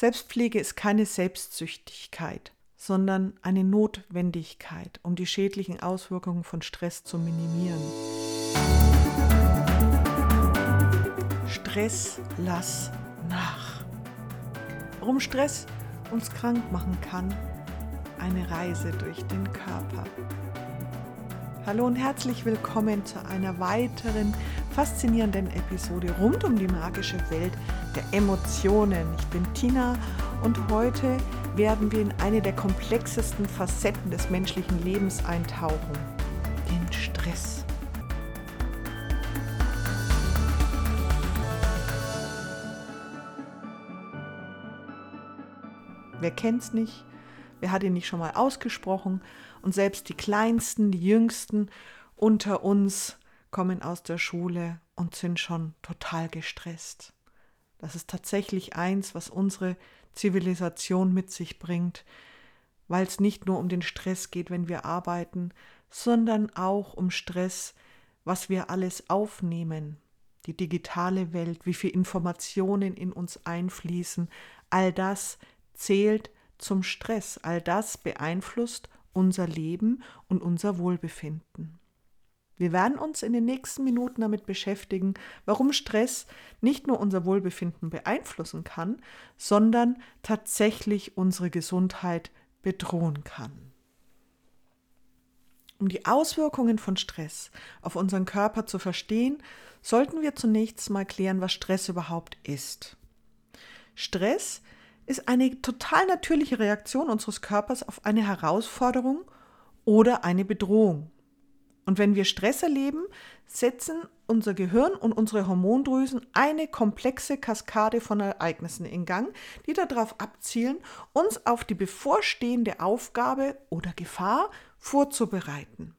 Selbstpflege ist keine Selbstsüchtigkeit, sondern eine Notwendigkeit, um die schädlichen Auswirkungen von Stress zu minimieren. Stress lass nach. Warum Stress uns krank machen kann, eine Reise durch den Körper. Hallo und herzlich willkommen zu einer weiteren faszinierenden Episode rund um die magische Welt der Emotionen. Ich bin Tina und heute werden wir in eine der komplexesten Facetten des menschlichen Lebens eintauchen, den Stress. Wer kennt's nicht? Wer hat ihn nicht schon mal ausgesprochen? Und selbst die Kleinsten, die Jüngsten unter uns kommen aus der Schule und sind schon total gestresst. Das ist tatsächlich eins, was unsere Zivilisation mit sich bringt, weil es nicht nur um den Stress geht, wenn wir arbeiten, sondern auch um Stress, was wir alles aufnehmen, die digitale Welt, wie viele Informationen in uns einfließen, all das zählt zum Stress, all das beeinflusst unser Leben und unser Wohlbefinden. Wir werden uns in den nächsten Minuten damit beschäftigen, warum Stress nicht nur unser Wohlbefinden beeinflussen kann, sondern tatsächlich unsere Gesundheit bedrohen kann. Um die Auswirkungen von Stress auf unseren Körper zu verstehen, sollten wir zunächst mal klären, was Stress überhaupt ist. Stress ist eine total natürliche Reaktion unseres Körpers auf eine Herausforderung oder eine Bedrohung. Und wenn wir Stress erleben, setzen unser Gehirn und unsere Hormondrüsen eine komplexe Kaskade von Ereignissen in Gang, die darauf abzielen, uns auf die bevorstehende Aufgabe oder Gefahr vorzubereiten.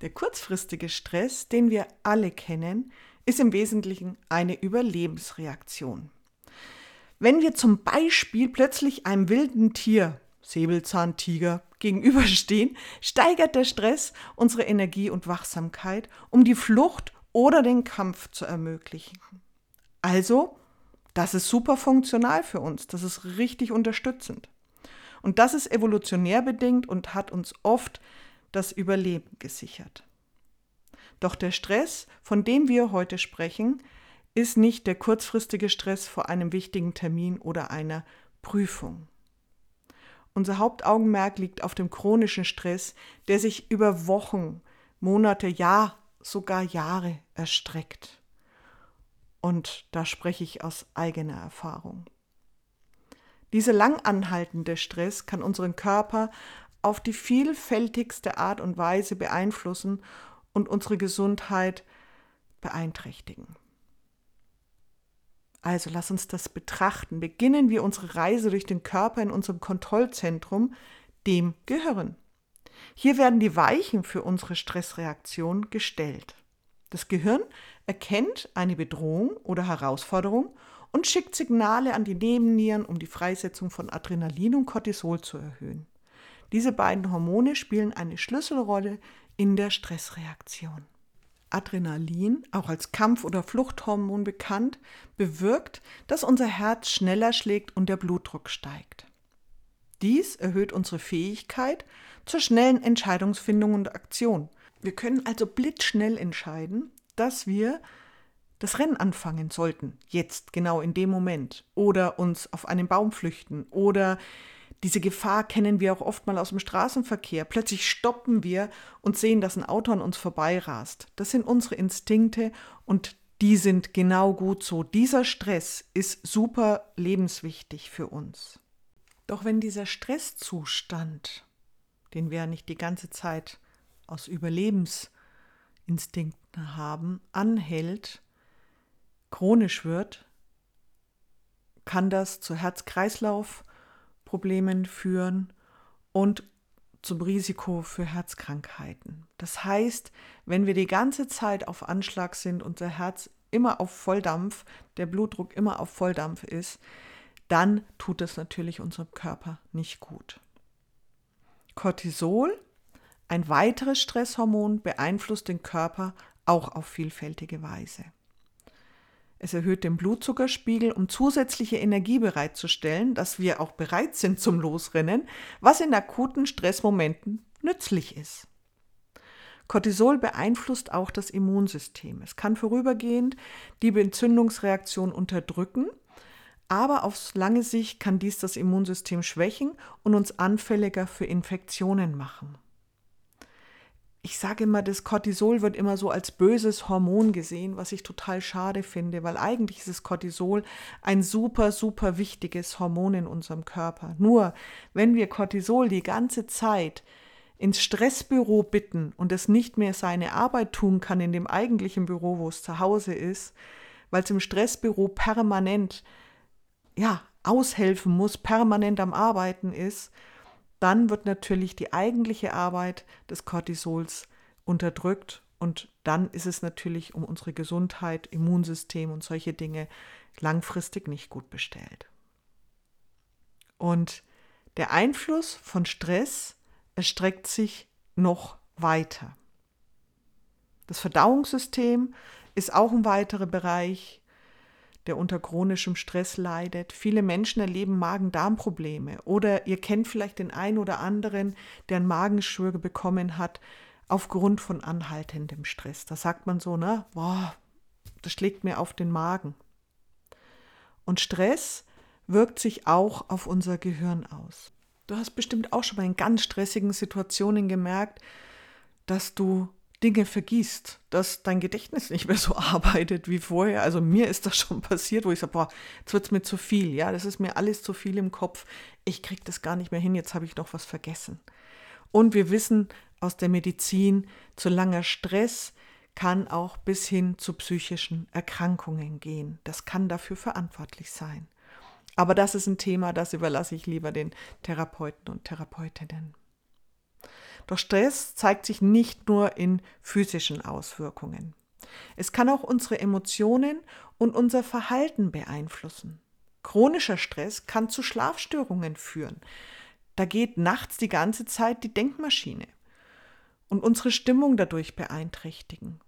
Der kurzfristige Stress, den wir alle kennen, ist im Wesentlichen eine Überlebensreaktion. Wenn wir zum Beispiel plötzlich einem wilden Tier Säbelzahntiger gegenüberstehen, steigert der Stress unsere Energie und Wachsamkeit, um die Flucht oder den Kampf zu ermöglichen. Also, das ist super funktional für uns, das ist richtig unterstützend. Und das ist evolutionär bedingt und hat uns oft das Überleben gesichert. Doch der Stress, von dem wir heute sprechen, ist nicht der kurzfristige Stress vor einem wichtigen Termin oder einer Prüfung. Unser Hauptaugenmerk liegt auf dem chronischen Stress, der sich über Wochen, Monate, ja, sogar Jahre erstreckt. Und da spreche ich aus eigener Erfahrung. Dieser lang anhaltende Stress kann unseren Körper auf die vielfältigste Art und Weise beeinflussen und unsere Gesundheit beeinträchtigen. Also lass uns das betrachten. Beginnen wir unsere Reise durch den Körper in unserem Kontrollzentrum, dem Gehirn. Hier werden die Weichen für unsere Stressreaktion gestellt. Das Gehirn erkennt eine Bedrohung oder Herausforderung und schickt Signale an die Nebennieren, um die Freisetzung von Adrenalin und Cortisol zu erhöhen. Diese beiden Hormone spielen eine Schlüsselrolle in der Stressreaktion. Adrenalin, auch als Kampf- oder Fluchthormon bekannt, bewirkt, dass unser Herz schneller schlägt und der Blutdruck steigt. Dies erhöht unsere Fähigkeit zur schnellen Entscheidungsfindung und Aktion. Wir können also blitzschnell entscheiden, dass wir das Rennen anfangen sollten, jetzt genau in dem Moment, oder uns auf einen Baum flüchten oder diese Gefahr kennen wir auch oft mal aus dem Straßenverkehr. Plötzlich stoppen wir und sehen, dass ein Auto an uns vorbeirast. Das sind unsere Instinkte und die sind genau gut so. Dieser Stress ist super lebenswichtig für uns. Doch wenn dieser Stresszustand, den wir ja nicht die ganze Zeit aus Überlebensinstinkten haben, anhält, chronisch wird, kann das zu Herz-Kreislauf- Problemen führen und zum Risiko für Herzkrankheiten. Das heißt, wenn wir die ganze Zeit auf Anschlag sind, unser Herz immer auf Volldampf, der Blutdruck immer auf Volldampf ist, dann tut das natürlich unserem Körper nicht gut. Cortisol, ein weiteres Stresshormon, beeinflusst den Körper auch auf vielfältige Weise. Es erhöht den Blutzuckerspiegel, um zusätzliche Energie bereitzustellen, dass wir auch bereit sind zum Losrennen, was in akuten Stressmomenten nützlich ist. Cortisol beeinflusst auch das Immunsystem. Es kann vorübergehend die Entzündungsreaktion unterdrücken, aber auf lange Sicht kann dies das Immunsystem schwächen und uns anfälliger für Infektionen machen ich sage immer, das Cortisol wird immer so als böses Hormon gesehen, was ich total schade finde, weil eigentlich ist das Cortisol ein super, super wichtiges Hormon in unserem Körper. Nur wenn wir Cortisol die ganze Zeit ins Stressbüro bitten und es nicht mehr seine Arbeit tun kann in dem eigentlichen Büro, wo es zu Hause ist, weil es im Stressbüro permanent ja, aushelfen muss, permanent am Arbeiten ist, dann wird natürlich die eigentliche Arbeit des Cortisols unterdrückt und dann ist es natürlich um unsere Gesundheit, Immunsystem und solche Dinge langfristig nicht gut bestellt. Und der Einfluss von Stress erstreckt sich noch weiter. Das Verdauungssystem ist auch ein weiterer Bereich, der unter chronischem Stress leidet. Viele Menschen erleben Magen-Darm-Probleme oder ihr kennt vielleicht den einen oder anderen, der einen Magenschwür bekommen hat aufgrund von anhaltendem Stress. Da sagt man so, ne, boah, das schlägt mir auf den Magen. Und Stress wirkt sich auch auf unser Gehirn aus. Du hast bestimmt auch schon mal in ganz stressigen Situationen gemerkt, dass du Dinge vergisst, dass dein Gedächtnis nicht mehr so arbeitet wie vorher. Also mir ist das schon passiert, wo ich sage, boah, jetzt wird es mir zu viel, ja, das ist mir alles zu viel im Kopf. Ich kriege das gar nicht mehr hin, jetzt habe ich noch was vergessen. Und wir wissen aus der Medizin, zu langer Stress kann auch bis hin zu psychischen Erkrankungen gehen. Das kann dafür verantwortlich sein. Aber das ist ein Thema, das überlasse ich lieber den Therapeuten und Therapeutinnen. Doch Stress zeigt sich nicht nur in physischen Auswirkungen. Es kann auch unsere Emotionen und unser Verhalten beeinflussen. Chronischer Stress kann zu Schlafstörungen führen. Da geht nachts die ganze Zeit die Denkmaschine und unsere Stimmung dadurch beeinträchtigen.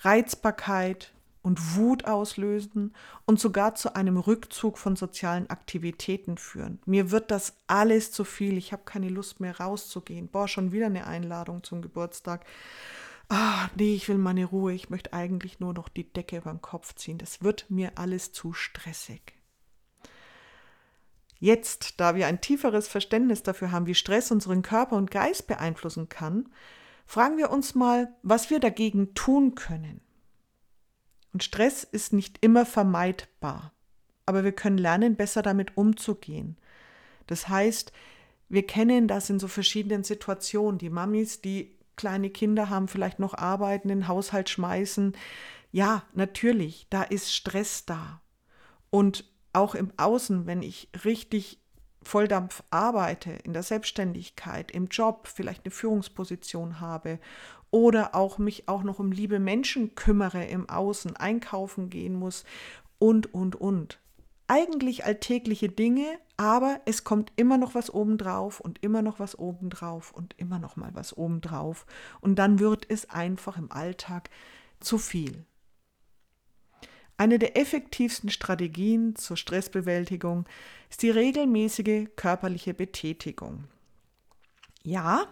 Reizbarkeit, und Wut auslösen und sogar zu einem Rückzug von sozialen Aktivitäten führen. Mir wird das alles zu viel. Ich habe keine Lust mehr rauszugehen. Boah, schon wieder eine Einladung zum Geburtstag. Ah, nee, ich will meine Ruhe. Ich möchte eigentlich nur noch die Decke über den Kopf ziehen. Das wird mir alles zu stressig. Jetzt, da wir ein tieferes Verständnis dafür haben, wie Stress unseren Körper und Geist beeinflussen kann, fragen wir uns mal, was wir dagegen tun können. Und Stress ist nicht immer vermeidbar, aber wir können lernen, besser damit umzugehen. Das heißt, wir kennen das in so verschiedenen Situationen. Die Mamis, die kleine Kinder haben, vielleicht noch arbeiten, den Haushalt schmeißen. Ja, natürlich, da ist Stress da. Und auch im Außen, wenn ich richtig Volldampf arbeite, in der Selbstständigkeit, im Job, vielleicht eine Führungsposition habe oder auch mich auch noch um liebe Menschen kümmere im Außen, einkaufen gehen muss und, und, und. Eigentlich alltägliche Dinge, aber es kommt immer noch was obendrauf und immer noch was obendrauf und immer noch mal was obendrauf. Und dann wird es einfach im Alltag zu viel. Eine der effektivsten Strategien zur Stressbewältigung ist die regelmäßige körperliche Betätigung. Ja,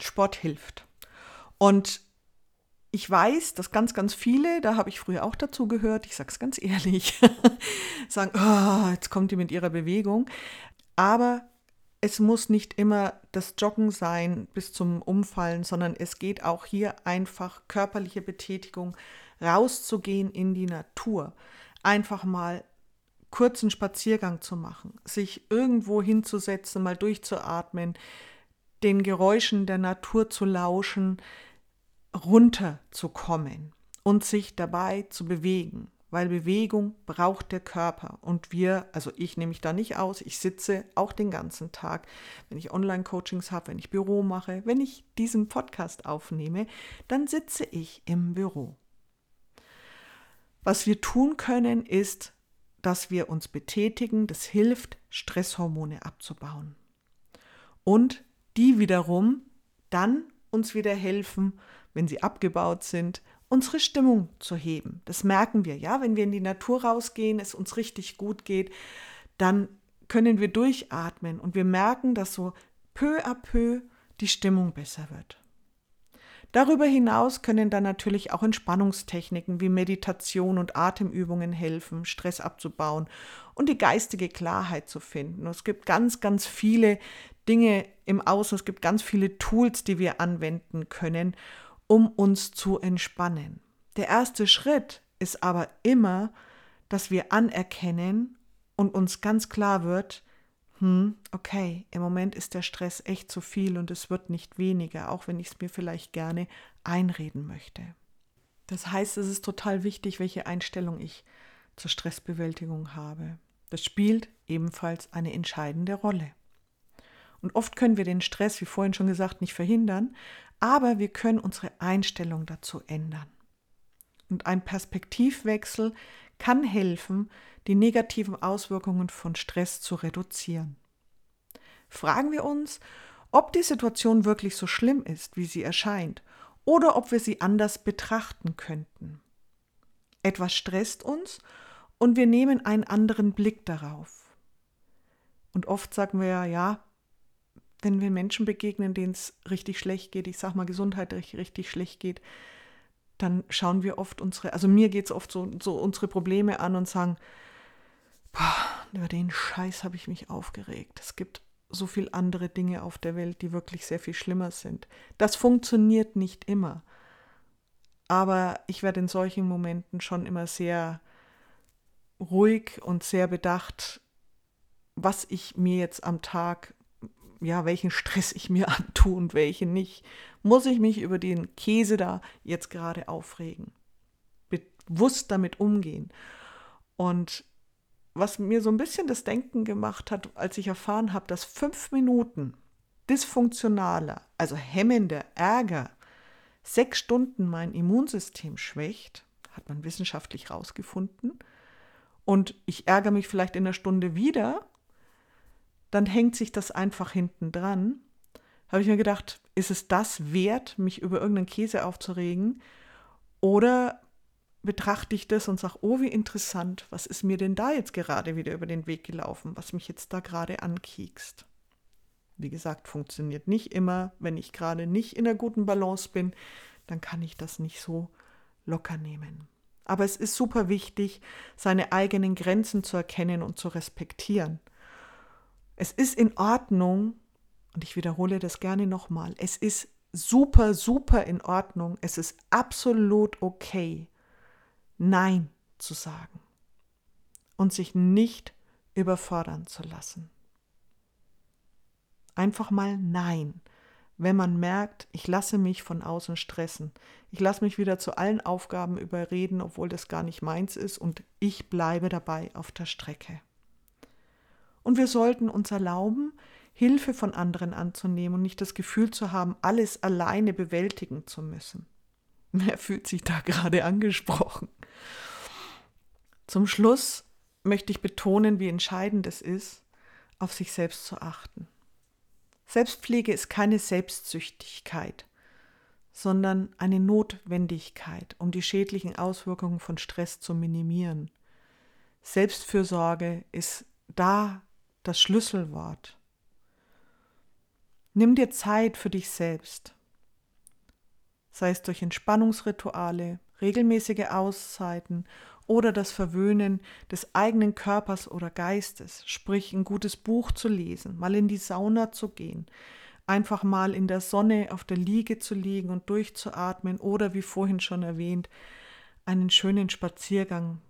Sport hilft. Und ich weiß, dass ganz, ganz viele, da habe ich früher auch dazu gehört, ich sage es ganz ehrlich, sagen, oh, jetzt kommt die mit ihrer Bewegung. Aber es muss nicht immer das Joggen sein bis zum Umfallen, sondern es geht auch hier einfach körperliche Betätigung, rauszugehen in die Natur, einfach mal kurzen Spaziergang zu machen, sich irgendwo hinzusetzen, mal durchzuatmen, den Geräuschen der Natur zu lauschen, runterzukommen und sich dabei zu bewegen, weil Bewegung braucht der Körper. Und wir, also ich nehme mich da nicht aus, ich sitze auch den ganzen Tag, wenn ich Online-Coachings habe, wenn ich Büro mache, wenn ich diesen Podcast aufnehme, dann sitze ich im Büro. Was wir tun können, ist, dass wir uns betätigen. Das hilft, Stresshormone abzubauen. Und die wiederum dann uns wieder helfen, wenn sie abgebaut sind, unsere Stimmung zu heben. Das merken wir, ja, wenn wir in die Natur rausgehen, es uns richtig gut geht, dann können wir durchatmen und wir merken, dass so peu à peu die Stimmung besser wird. Darüber hinaus können dann natürlich auch Entspannungstechniken wie Meditation und Atemübungen helfen, Stress abzubauen und die geistige Klarheit zu finden. Es gibt ganz, ganz viele Dinge im Außen, es gibt ganz viele Tools, die wir anwenden können, um uns zu entspannen. Der erste Schritt ist aber immer, dass wir anerkennen und uns ganz klar wird, hm, okay, im Moment ist der Stress echt zu viel und es wird nicht weniger, auch wenn ich es mir vielleicht gerne einreden möchte. Das heißt, es ist total wichtig, welche Einstellung ich zur Stressbewältigung habe. Das spielt ebenfalls eine entscheidende Rolle. Und oft können wir den Stress, wie vorhin schon gesagt, nicht verhindern, aber wir können unsere Einstellung dazu ändern. Und ein Perspektivwechsel kann helfen, die negativen Auswirkungen von Stress zu reduzieren. Fragen wir uns, ob die Situation wirklich so schlimm ist, wie sie erscheint, oder ob wir sie anders betrachten könnten. Etwas stresst uns und wir nehmen einen anderen Blick darauf. Und oft sagen wir ja, wenn wir Menschen begegnen, denen es richtig schlecht geht, ich sag mal gesundheitlich richtig schlecht geht, dann schauen wir oft unsere, also mir geht es oft so, so unsere Probleme an und sagen, boah, über den Scheiß habe ich mich aufgeregt. Es gibt so viele andere Dinge auf der Welt, die wirklich sehr viel schlimmer sind. Das funktioniert nicht immer. Aber ich werde in solchen Momenten schon immer sehr ruhig und sehr bedacht, was ich mir jetzt am Tag, ja, welchen Stress ich mir antue und welchen nicht. Muss ich mich über den Käse da jetzt gerade aufregen? Bewusst damit umgehen. Und was mir so ein bisschen das Denken gemacht hat, als ich erfahren habe, dass fünf Minuten dysfunktionaler, also hemmender Ärger, sechs Stunden mein Immunsystem schwächt, hat man wissenschaftlich herausgefunden, und ich ärgere mich vielleicht in einer Stunde wieder, dann hängt sich das einfach hinten dran. Habe ich mir gedacht, ist es das wert, mich über irgendeinen Käse aufzuregen? Oder betrachte ich das und sage, oh, wie interessant, was ist mir denn da jetzt gerade wieder über den Weg gelaufen, was mich jetzt da gerade ankiekst. Wie gesagt, funktioniert nicht immer. Wenn ich gerade nicht in der guten Balance bin, dann kann ich das nicht so locker nehmen. Aber es ist super wichtig, seine eigenen Grenzen zu erkennen und zu respektieren. Es ist in Ordnung, und ich wiederhole das gerne nochmal, es ist super, super in Ordnung, es ist absolut okay, Nein zu sagen und sich nicht überfordern zu lassen. Einfach mal Nein, wenn man merkt, ich lasse mich von außen stressen. Ich lasse mich wieder zu allen Aufgaben überreden, obwohl das gar nicht meins ist und ich bleibe dabei auf der Strecke. Und wir sollten uns erlauben, Hilfe von anderen anzunehmen und nicht das Gefühl zu haben, alles alleine bewältigen zu müssen. Wer fühlt sich da gerade angesprochen? Zum Schluss möchte ich betonen, wie entscheidend es ist, auf sich selbst zu achten. Selbstpflege ist keine Selbstsüchtigkeit, sondern eine Notwendigkeit, um die schädlichen Auswirkungen von Stress zu minimieren. Selbstfürsorge ist da das Schlüsselwort. Nimm dir Zeit für dich selbst sei es durch Entspannungsrituale, regelmäßige Auszeiten oder das Verwöhnen des eigenen Körpers oder Geistes, sprich ein gutes Buch zu lesen, mal in die Sauna zu gehen, einfach mal in der Sonne auf der Liege zu liegen und durchzuatmen oder wie vorhin schon erwähnt, einen schönen Spaziergang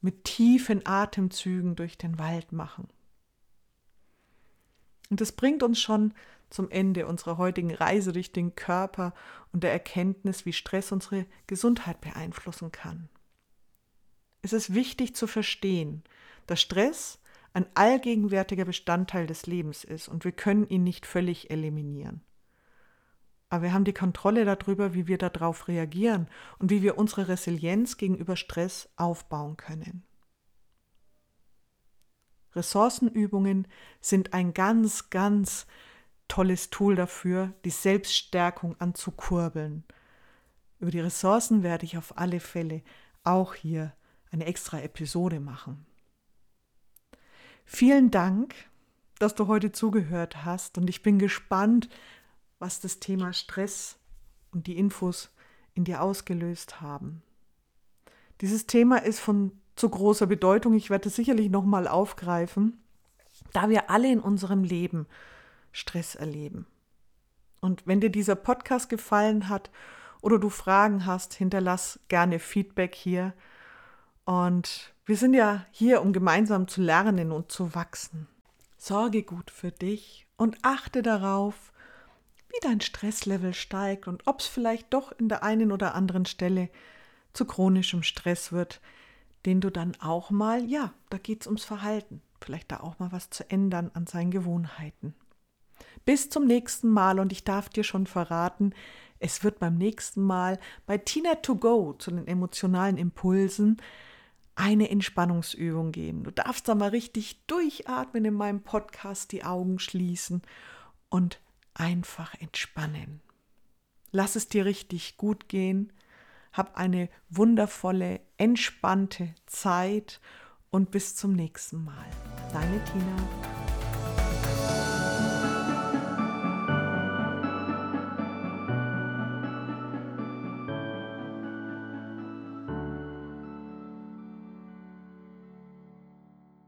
mit tiefen Atemzügen durch den Wald machen. Und das bringt uns schon zum Ende unserer heutigen Reise durch den Körper und der Erkenntnis, wie Stress unsere Gesundheit beeinflussen kann. Es ist wichtig zu verstehen, dass Stress ein allgegenwärtiger Bestandteil des Lebens ist und wir können ihn nicht völlig eliminieren. Aber wir haben die Kontrolle darüber, wie wir darauf reagieren und wie wir unsere Resilienz gegenüber Stress aufbauen können. Ressourcenübungen sind ein ganz, ganz tolles Tool dafür, die Selbststärkung anzukurbeln. Über die Ressourcen werde ich auf alle Fälle auch hier eine extra Episode machen. Vielen Dank, dass du heute zugehört hast und ich bin gespannt, was das Thema Stress und die Infos in dir ausgelöst haben. Dieses Thema ist von zu großer Bedeutung. Ich werde es sicherlich nochmal aufgreifen, da wir alle in unserem Leben Stress erleben. Und wenn dir dieser Podcast gefallen hat oder du Fragen hast, hinterlass gerne Feedback hier. Und wir sind ja hier, um gemeinsam zu lernen und zu wachsen. Sorge gut für dich und achte darauf, wie dein Stresslevel steigt und ob es vielleicht doch in der einen oder anderen Stelle zu chronischem Stress wird, den du dann auch mal, ja, da geht es ums Verhalten, vielleicht da auch mal was zu ändern an seinen Gewohnheiten. Bis zum nächsten Mal und ich darf dir schon verraten, es wird beim nächsten Mal bei Tina to go zu den emotionalen Impulsen eine Entspannungsübung geben. Du darfst da mal richtig durchatmen in meinem Podcast, die Augen schließen und einfach entspannen. Lass es dir richtig gut gehen. Hab eine wundervolle, entspannte Zeit und bis zum nächsten Mal. Deine Tina.